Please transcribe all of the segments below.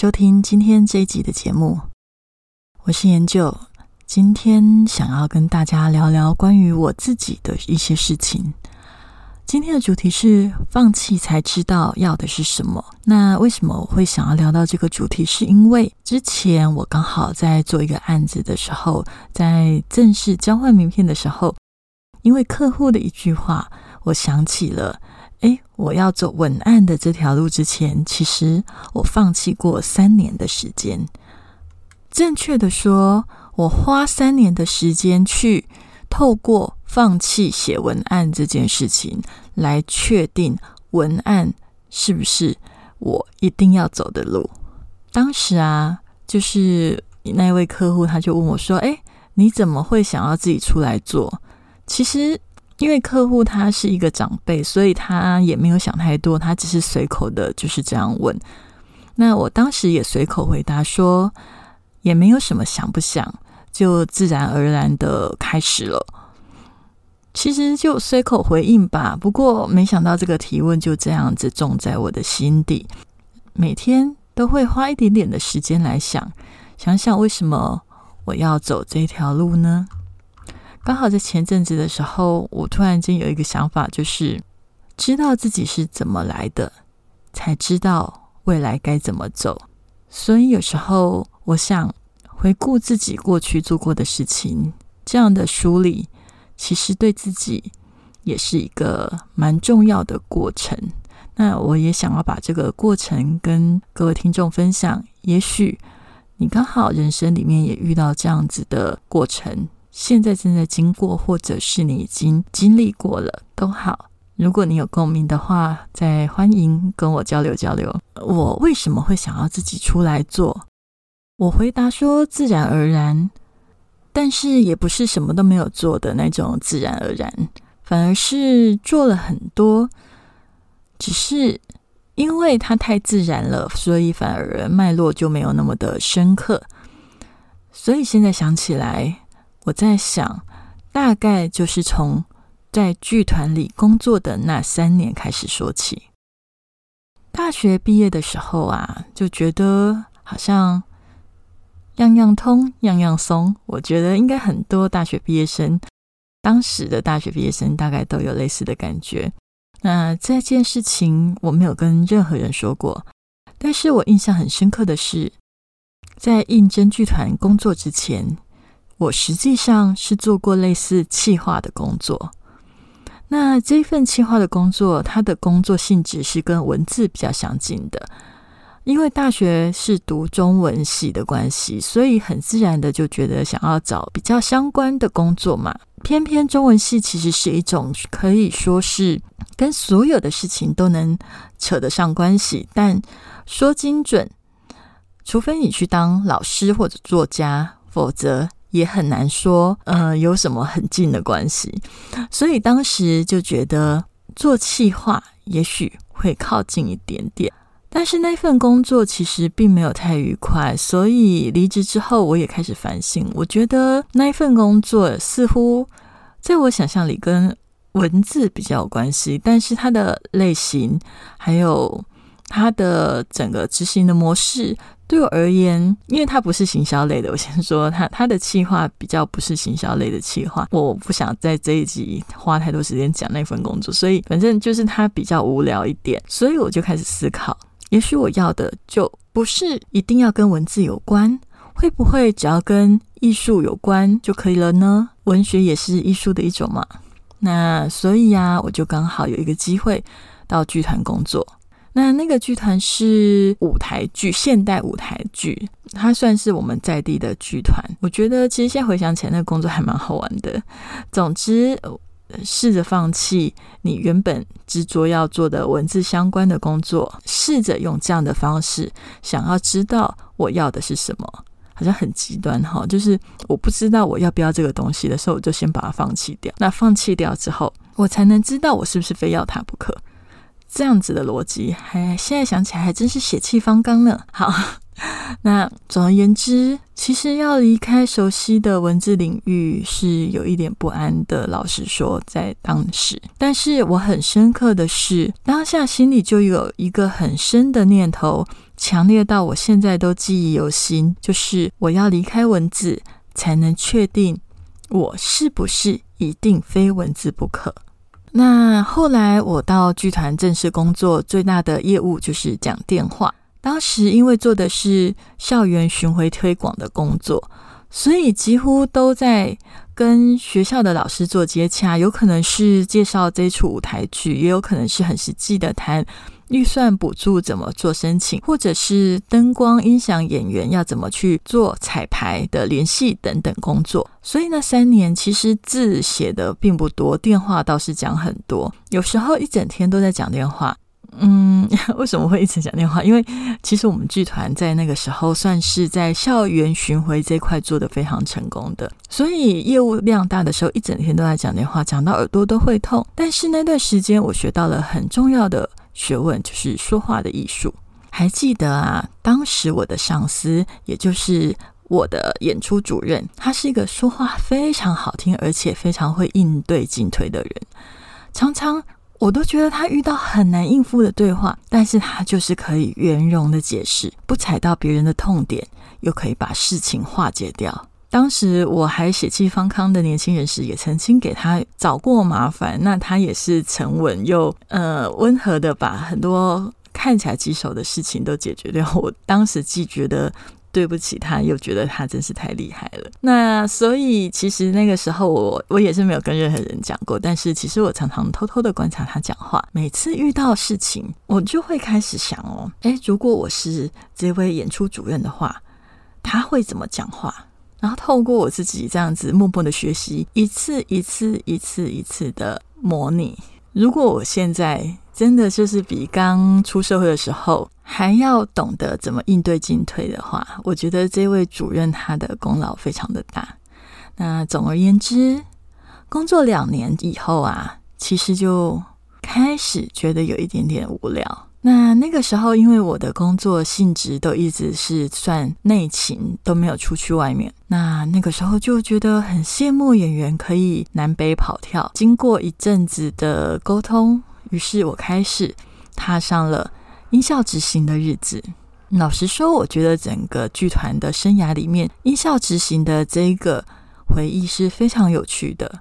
收听今天这一集的节目，我是研究。今天想要跟大家聊聊关于我自己的一些事情。今天的主题是放弃才知道要的是什么。那为什么我会想要聊到这个主题？是因为之前我刚好在做一个案子的时候，在正式交换名片的时候，因为客户的一句话，我想起了。我要走文案的这条路之前，其实我放弃过三年的时间。正确的说，我花三年的时间去透过放弃写文案这件事情，来确定文案是不是我一定要走的路。当时啊，就是那位客户他就问我说：“哎，你怎么会想要自己出来做？”其实。因为客户他是一个长辈，所以他也没有想太多，他只是随口的就是这样问。那我当时也随口回答说，也没有什么想不想，就自然而然的开始了。其实就随口回应吧。不过没想到这个提问就这样子种在我的心底，每天都会花一点点的时间来想，想想为什么我要走这条路呢？刚好在前阵子的时候，我突然间有一个想法，就是知道自己是怎么来的，才知道未来该怎么走。所以有时候我想回顾自己过去做过的事情，这样的梳理，其实对自己也是一个蛮重要的过程。那我也想要把这个过程跟各位听众分享。也许你刚好人生里面也遇到这样子的过程。现在正在经过，或者是你已经经历过了，都好。如果你有共鸣的话，再欢迎跟我交流交流。我为什么会想要自己出来做？我回答说自然而然，但是也不是什么都没有做的那种自然而然，反而是做了很多，只是因为它太自然了，所以反而脉络就没有那么的深刻。所以现在想起来。我在想，大概就是从在剧团里工作的那三年开始说起。大学毕业的时候啊，就觉得好像样样通，样样松。我觉得应该很多大学毕业生，当时的大学毕业生大概都有类似的感觉。那这件事情我没有跟任何人说过，但是我印象很深刻的是，在应征剧团工作之前。我实际上是做过类似企划的工作。那这份企划的工作，它的工作性质是跟文字比较相近的。因为大学是读中文系的关系，所以很自然的就觉得想要找比较相关的工作嘛。偏偏中文系其实是一种可以说是跟所有的事情都能扯得上关系，但说精准，除非你去当老师或者作家，否则。也很难说，呃，有什么很近的关系，所以当时就觉得做企划也许会靠近一点点，但是那份工作其实并没有太愉快，所以离职之后我也开始反省，我觉得那一份工作似乎在我想象里跟文字比较有关系，但是它的类型还有它的整个执行的模式。对我而言，因为它不是行销类的，我先说它它的企划比较不是行销类的企划，我不想在这一集花太多时间讲那份工作，所以反正就是它比较无聊一点，所以我就开始思考，也许我要的就不是一定要跟文字有关，会不会只要跟艺术有关就可以了呢？文学也是艺术的一种嘛。那所以呀，我就刚好有一个机会到剧团工作。那那个剧团是舞台剧，现代舞台剧，它算是我们在地的剧团。我觉得其实现在回想起来，那个工作还蛮好玩的。总之，试着放弃你原本执着要做的文字相关的工作，试着用这样的方式，想要知道我要的是什么，好像很极端哈。就是我不知道我要不要这个东西的时候，我就先把它放弃掉。那放弃掉之后，我才能知道我是不是非要它不可。这样子的逻辑，还现在想起来还真是血气方刚呢。好。那总而言之，其实要离开熟悉的文字领域是有一点不安的。老实说，在当时，但是我很深刻的是，当下心里就有一个很深的念头，强烈到我现在都记忆犹新，就是我要离开文字，才能确定我是不是一定非文字不可。那后来我到剧团正式工作，最大的业务就是讲电话。当时因为做的是校园巡回推广的工作，所以几乎都在跟学校的老师做接洽，有可能是介绍这出舞台剧，也有可能是很实际的谈预算补助怎么做申请，或者是灯光音响演员要怎么去做彩排的联系等等工作。所以那三年其实字写的并不多，电话倒是讲很多，有时候一整天都在讲电话。嗯，为什么会一直讲电话？因为其实我们剧团在那个时候算是在校园巡回这块做的非常成功的，所以业务量大的时候，一整天都在讲电话，讲到耳朵都会痛。但是那段时间，我学到了很重要的学问，就是说话的艺术。还记得啊，当时我的上司，也就是我的演出主任，他是一个说话非常好听，而且非常会应对进退的人，常常。我都觉得他遇到很难应付的对话，但是他就是可以圆融的解释，不踩到别人的痛点，又可以把事情化解掉。当时我还血气方刚的年轻人时，也曾经给他找过麻烦，那他也是沉稳又呃温和的把很多看起来棘手的事情都解决掉。我当时既觉得。对不起，他又觉得他真是太厉害了。那所以其实那个时候我我也是没有跟任何人讲过，但是其实我常常偷偷的观察他讲话。每次遇到事情，我就会开始想哦，诶，如果我是这位演出主任的话，他会怎么讲话？然后透过我自己这样子默默的学习，一次一次一次一次的模拟。如果我现在真的就是比刚出社会的时候。还要懂得怎么应对进退的话，我觉得这位主任他的功劳非常的大。那总而言之，工作两年以后啊，其实就开始觉得有一点点无聊。那那个时候，因为我的工作性质都一直是算内勤，都没有出去外面。那那个时候就觉得很羡慕演员可以南北跑跳。经过一阵子的沟通，于是我开始踏上了。音效执行的日子，老实说，我觉得整个剧团的生涯里面，音效执行的这个回忆是非常有趣的。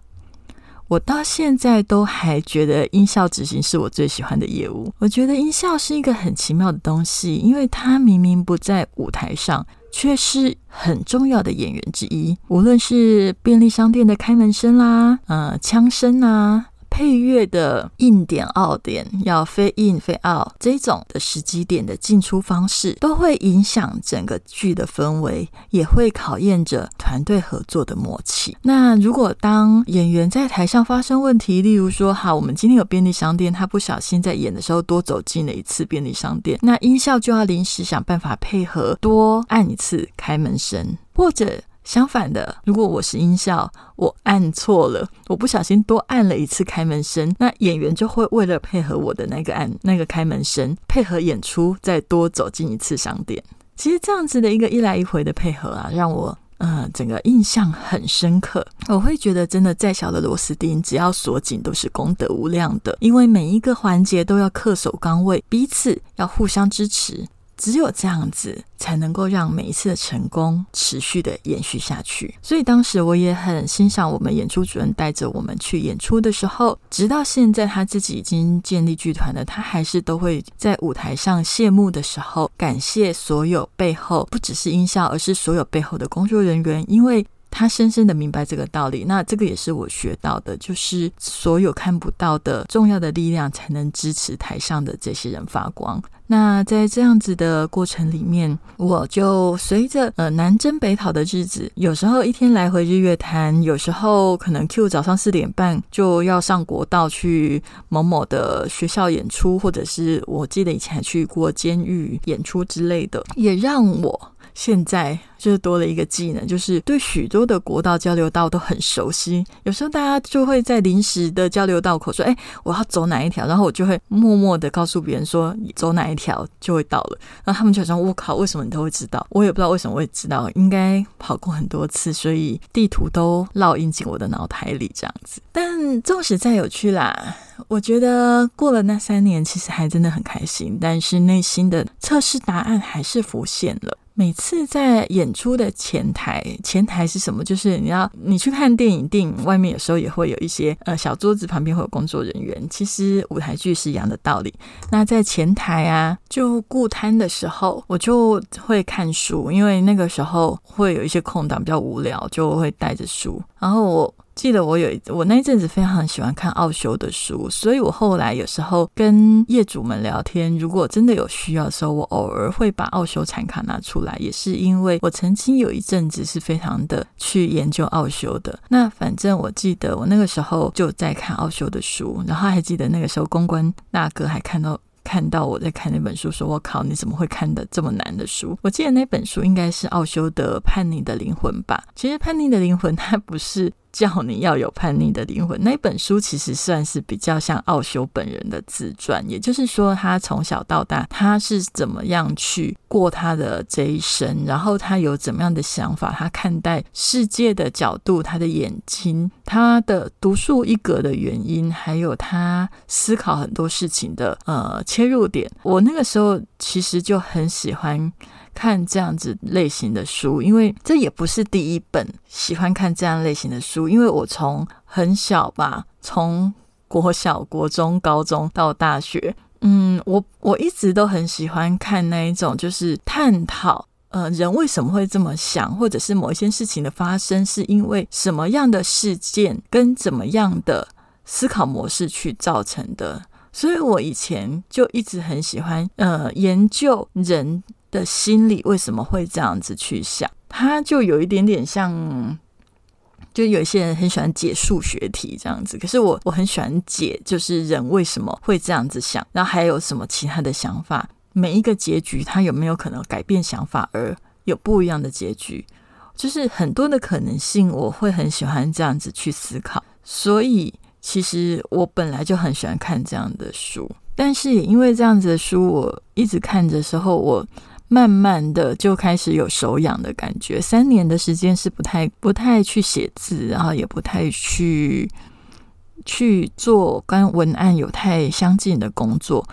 我到现在都还觉得音效执行是我最喜欢的业务。我觉得音效是一个很奇妙的东西，因为它明明不在舞台上，却是很重要的演员之一。无论是便利商店的开门声啦，呃，枪声啊。配乐的硬点、奥点要非硬非奥，这种的时机点的进出方式，都会影响整个剧的氛围，也会考验着团队合作的默契。那如果当演员在台上发生问题，例如说，好，我们今天有便利商店，他不小心在演的时候多走进了一次便利商店，那音效就要临时想办法配合，多按一次开门声，或者。相反的，如果我是音效，我按错了，我不小心多按了一次开门声，那演员就会为了配合我的那个按那个开门声，配合演出再多走进一次商店。其实这样子的一个一来一回的配合啊，让我呃整个印象很深刻。我会觉得真的再小的螺丝钉，只要锁紧都是功德无量的，因为每一个环节都要恪守岗位，彼此要互相支持。只有这样子，才能够让每一次的成功持续的延续下去。所以当时我也很欣赏我们演出主任带着我们去演出的时候，直到现在他自己已经建立剧团了，他还是都会在舞台上谢幕的时候，感谢所有背后不只是音效，而是所有背后的工作人员，因为。他深深的明白这个道理，那这个也是我学到的，就是所有看不到的重要的力量，才能支持台上的这些人发光。那在这样子的过程里面，我就随着呃南征北讨的日子，有时候一天来回日月潭，有时候可能 Q 早上四点半就要上国道去某某的学校演出，或者是我记得以前还去过监狱演出之类的，也让我。现在就是多了一个技能，就是对许多的国道交流道都很熟悉。有时候大家就会在临时的交流道口说：“哎，我要走哪一条？”然后我就会默默的告诉别人说：“走哪一条就会到了。”然后他们就说：“我靠，为什么你都会知道？”我也不知道为什么会知道，应该跑过很多次，所以地图都烙印进我的脑海里这样子。但纵使再有趣啦，我觉得过了那三年，其实还真的很开心。但是内心的测试答案还是浮现了。每次在演出的前台，前台是什么？就是你要你去看电影，电影外面有时候也会有一些呃小桌子，旁边会有工作人员。其实舞台剧是一样的道理。那在前台啊，就顾摊的时候，我就会看书，因为那个时候会有一些空档比较无聊，就会带着书，然后我。记得我有我那一阵子非常喜欢看奥修的书，所以我后来有时候跟业主们聊天，如果真的有需要的时候，我偶尔会把奥修产卡拿出来，也是因为我曾经有一阵子是非常的去研究奥修的。那反正我记得我那个时候就在看奥修的书，然后还记得那个时候公关大哥还看到。看到我在看那本书，说我靠，你怎么会看的这么难的书？我记得那本书应该是奥修的《叛逆的灵魂》吧。其实《叛逆的灵魂》它不是叫你要有叛逆的灵魂，那本书其实算是比较像奥修本人的自传。也就是说，他从小到大他是怎么样去过他的这一生，然后他有怎么样的想法，他看待世界的角度，他的眼睛，他的独树一格的原因，还有他思考很多事情的呃。切入点，我那个时候其实就很喜欢看这样子类型的书，因为这也不是第一本喜欢看这样类型的书，因为我从很小吧，从国小、国中、高中到大学，嗯，我我一直都很喜欢看那一种，就是探讨呃人为什么会这么想，或者是某一些事情的发生是因为什么样的事件跟怎么样的思考模式去造成的。所以我以前就一直很喜欢，呃，研究人的心理为什么会这样子去想，他就有一点点像，就有一些人很喜欢解数学题这样子，可是我我很喜欢解，就是人为什么会这样子想，然后还有什么其他的想法，每一个结局他有没有可能改变想法而有不一样的结局，就是很多的可能性，我会很喜欢这样子去思考，所以。其实我本来就很喜欢看这样的书，但是也因为这样子的书，我一直看的时候，我慢慢的就开始有手痒的感觉。三年的时间是不太不太去写字，然后也不太去去做跟文案有太相近的工作，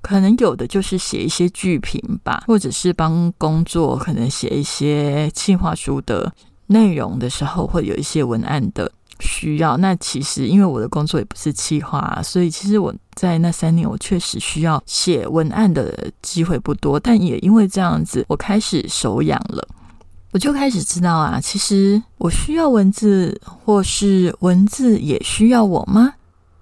可能有的就是写一些剧评吧，或者是帮工作可能写一些企划书的内容的时候，会有一些文案的。需要那其实因为我的工作也不是企划，所以其实我在那三年我确实需要写文案的机会不多，但也因为这样子，我开始手痒了，我就开始知道啊，其实我需要文字，或是文字也需要我吗？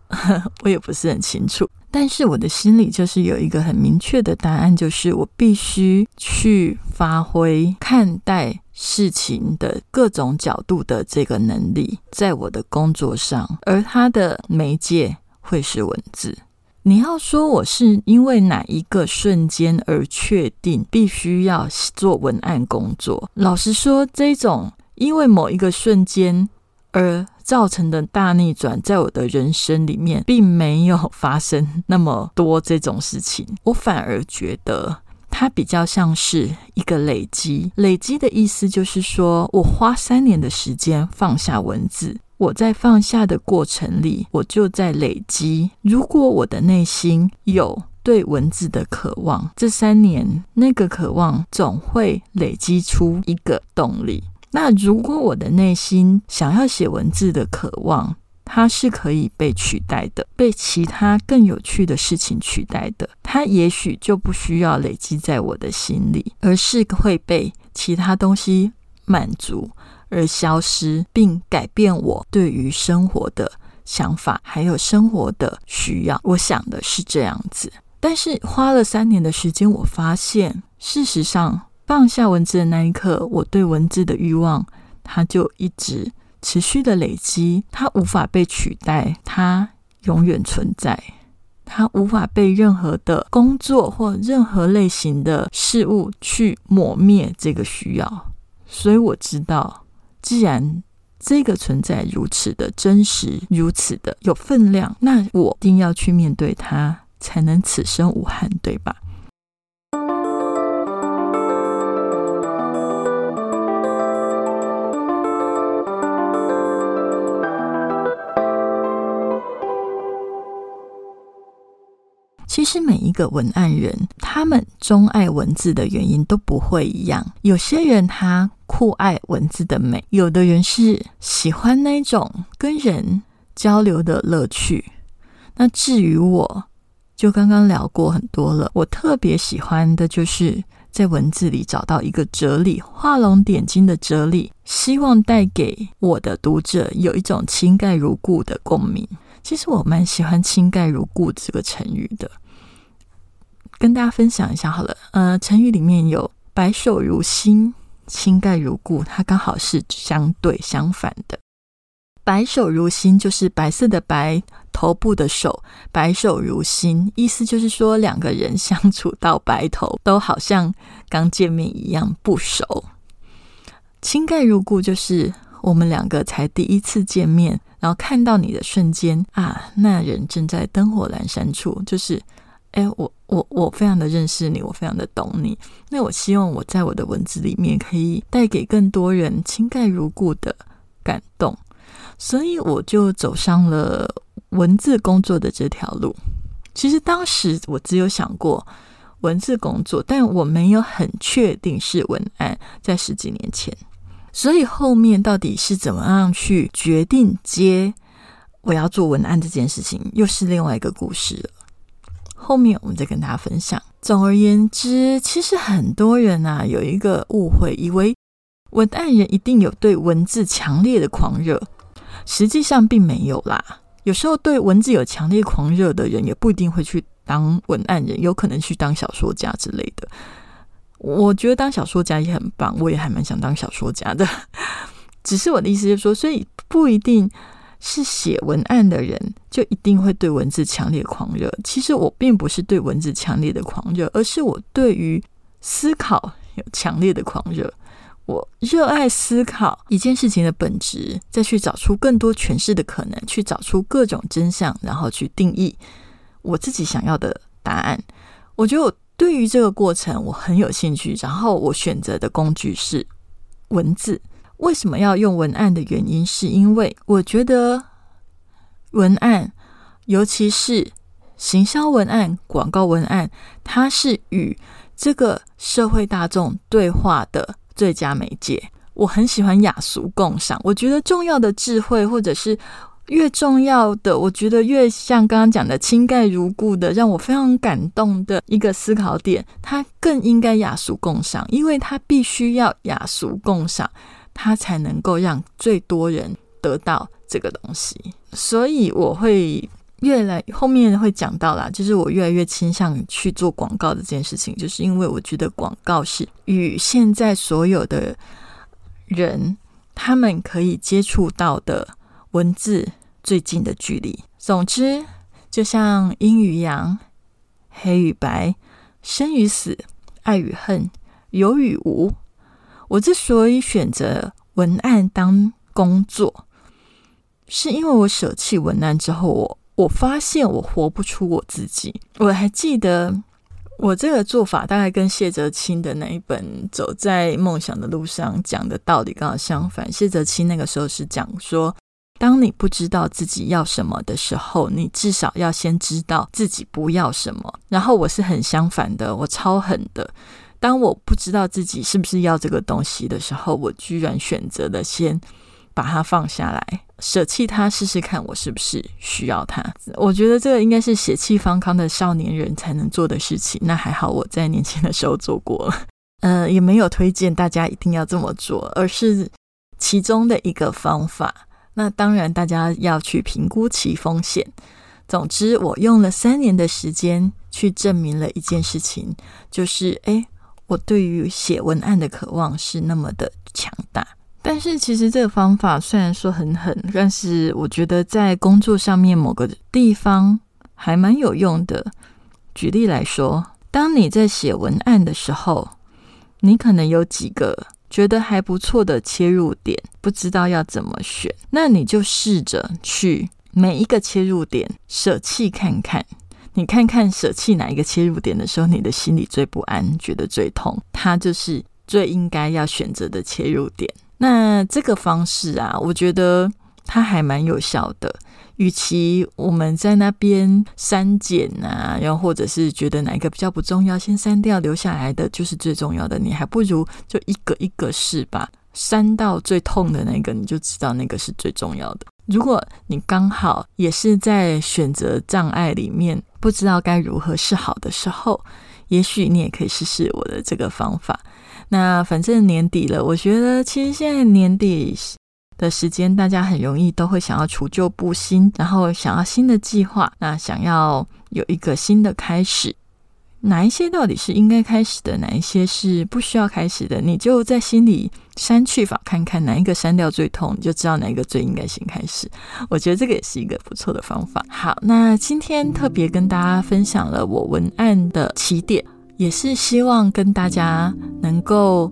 我也不是很清楚。但是我的心里就是有一个很明确的答案，就是我必须去发挥看待事情的各种角度的这个能力，在我的工作上，而它的媒介会是文字。你要说我是因为哪一个瞬间而确定必须要做文案工作？老实说，这种因为某一个瞬间而造成的大逆转，在我的人生里面并没有发生那么多这种事情。我反而觉得它比较像是一个累积。累积的意思就是说，我花三年的时间放下文字，我在放下的过程里，我就在累积。如果我的内心有对文字的渴望，这三年那个渴望总会累积出一个动力。那如果我的内心想要写文字的渴望，它是可以被取代的，被其他更有趣的事情取代的。它也许就不需要累积在我的心里，而是会被其他东西满足而消失，并改变我对于生活的想法，还有生活的需要。我想的是这样子。但是花了三年的时间，我发现，事实上放下文字的那一刻，我对文字的欲望，它就一直持续的累积，它无法被取代，它永远存在，他无法被任何的工作或任何类型的事物去抹灭这个需要。所以我知道，既然这个存在如此的真实，如此的有分量，那我一定要去面对它。才能此生无憾，对吧？实每一个文案人，他们钟爱文字的原因都不会一样。有些人他酷爱文字的美，有的人是喜欢那种跟人交流的乐趣。那至于我，就刚刚聊过很多了，我特别喜欢的就是在文字里找到一个哲理，画龙点睛的哲理，希望带给我的读者有一种情盖如故的共鸣。其实我蛮喜欢“情盖如故”这个成语的，跟大家分享一下好了。呃，成语里面有“白首如新”“情盖如故”，它刚好是相对相反的。白首如新就是白色的白，头部的首，白首如新，意思就是说两个人相处到白头，都好像刚见面一样不熟。情盖如故就是我们两个才第一次见面，然后看到你的瞬间啊，那人正在灯火阑珊处，就是哎，我我我非常的认识你，我非常的懂你。那我希望我在我的文字里面可以带给更多人情盖如故的感动。所以我就走上了文字工作的这条路。其实当时我只有想过文字工作，但我没有很确定是文案。在十几年前，所以后面到底是怎么样去决定接我要做文案这件事情，又是另外一个故事了。后面我们再跟大家分享。总而言之，其实很多人啊有一个误会，以为文案人一定有对文字强烈的狂热。实际上并没有啦。有时候对文字有强烈狂热的人，也不一定会去当文案人，有可能去当小说家之类的。我觉得当小说家也很棒，我也还蛮想当小说家的。只是我的意思就是说，所以不一定是写文案的人就一定会对文字强烈狂热。其实我并不是对文字强烈的狂热，而是我对于思考有强烈的狂热。我热爱思考一件事情的本质，再去找出更多诠释的可能，去找出各种真相，然后去定义我自己想要的答案。我觉得我对于这个过程我很有兴趣。然后我选择的工具是文字。为什么要用文案的原因，是因为我觉得文案，尤其是行销文案、广告文案，它是与这个社会大众对话的。最佳媒介，我很喜欢雅俗共赏。我觉得重要的智慧，或者是越重要的，我觉得越像刚刚讲的“情盖如故”的，让我非常感动的一个思考点，它更应该雅俗共赏，因为它必须要雅俗共赏，它才能够让最多人得到这个东西。所以我会。越来后面会讲到啦，就是我越来越倾向去做广告的这件事情，就是因为我觉得广告是与现在所有的人他们可以接触到的文字最近的距离。总之，就像阴与阳、黑与白、生与死、爱与恨、有与无，我之所以选择文案当工作，是因为我舍弃文案之后，我。我发现我活不出我自己。我还记得我这个做法，大概跟谢哲青的那一本《走在梦想的路上》讲的道理刚好相反。谢哲青那个时候是讲说，当你不知道自己要什么的时候，你至少要先知道自己不要什么。然后我是很相反的，我超狠的。当我不知道自己是不是要这个东西的时候，我居然选择了先把它放下来。舍弃它试试看，我是不是需要它？我觉得这个应该是血气方刚的少年人才能做的事情。那还好，我在年轻的时候做过了。呃，也没有推荐大家一定要这么做，而是其中的一个方法。那当然，大家要去评估其风险。总之，我用了三年的时间去证明了一件事情，就是诶，我对于写文案的渴望是那么的强大。但是，其实这个方法虽然说很狠，但是我觉得在工作上面某个地方还蛮有用的。举例来说，当你在写文案的时候，你可能有几个觉得还不错的切入点，不知道要怎么选，那你就试着去每一个切入点舍弃看看。你看看舍弃哪一个切入点的时候，你的心里最不安，觉得最痛，它就是最应该要选择的切入点。那这个方式啊，我觉得它还蛮有效的。与其我们在那边删减啊，然后或者是觉得哪一个比较不重要，先删掉，留下来的就是最重要的。你还不如就一个一个试吧，删到最痛的那个，你就知道那个是最重要的。如果你刚好也是在选择障碍里面，不知道该如何是好的时候，也许你也可以试试我的这个方法。那反正年底了，我觉得其实现在年底。的时间，大家很容易都会想要除旧布新，然后想要新的计划，那想要有一个新的开始。哪一些到底是应该开始的，哪一些是不需要开始的？你就在心里删去法看看，哪一个删掉最痛，你就知道哪一个最应该先开始。我觉得这个也是一个不错的方法。好，那今天特别跟大家分享了我文案的起点，也是希望跟大家能够。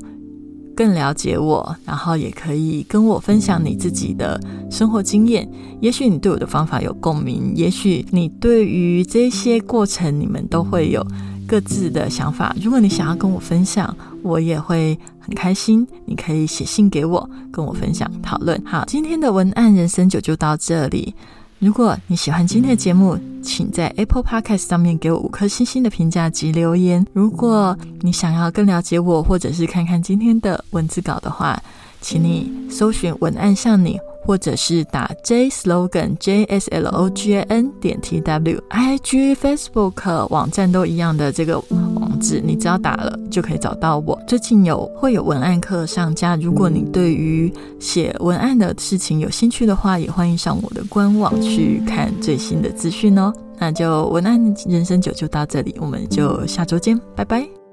更了解我，然后也可以跟我分享你自己的生活经验。也许你对我的方法有共鸣，也许你对于这些过程，你们都会有各自的想法。如果你想要跟我分享，我也会很开心。你可以写信给我，跟我分享讨论。好，今天的文案人生九就到这里。如果你喜欢今天的节目，请在 Apple Podcast 上面给我五颗星星的评价及留言。如果你想要更了解我，或者是看看今天的文字稿的话，请你搜寻“文案像你”。或者是打 J slogan J S L O G A N 点 T W I G Facebook 网站都一样的这个网址，你只要打了就可以找到我。最近有会有文案课上架，如果你对于写文案的事情有兴趣的话，也欢迎上我的官网去看最新的资讯哦。那就文案人生九就到这里，我们就下周见，拜拜。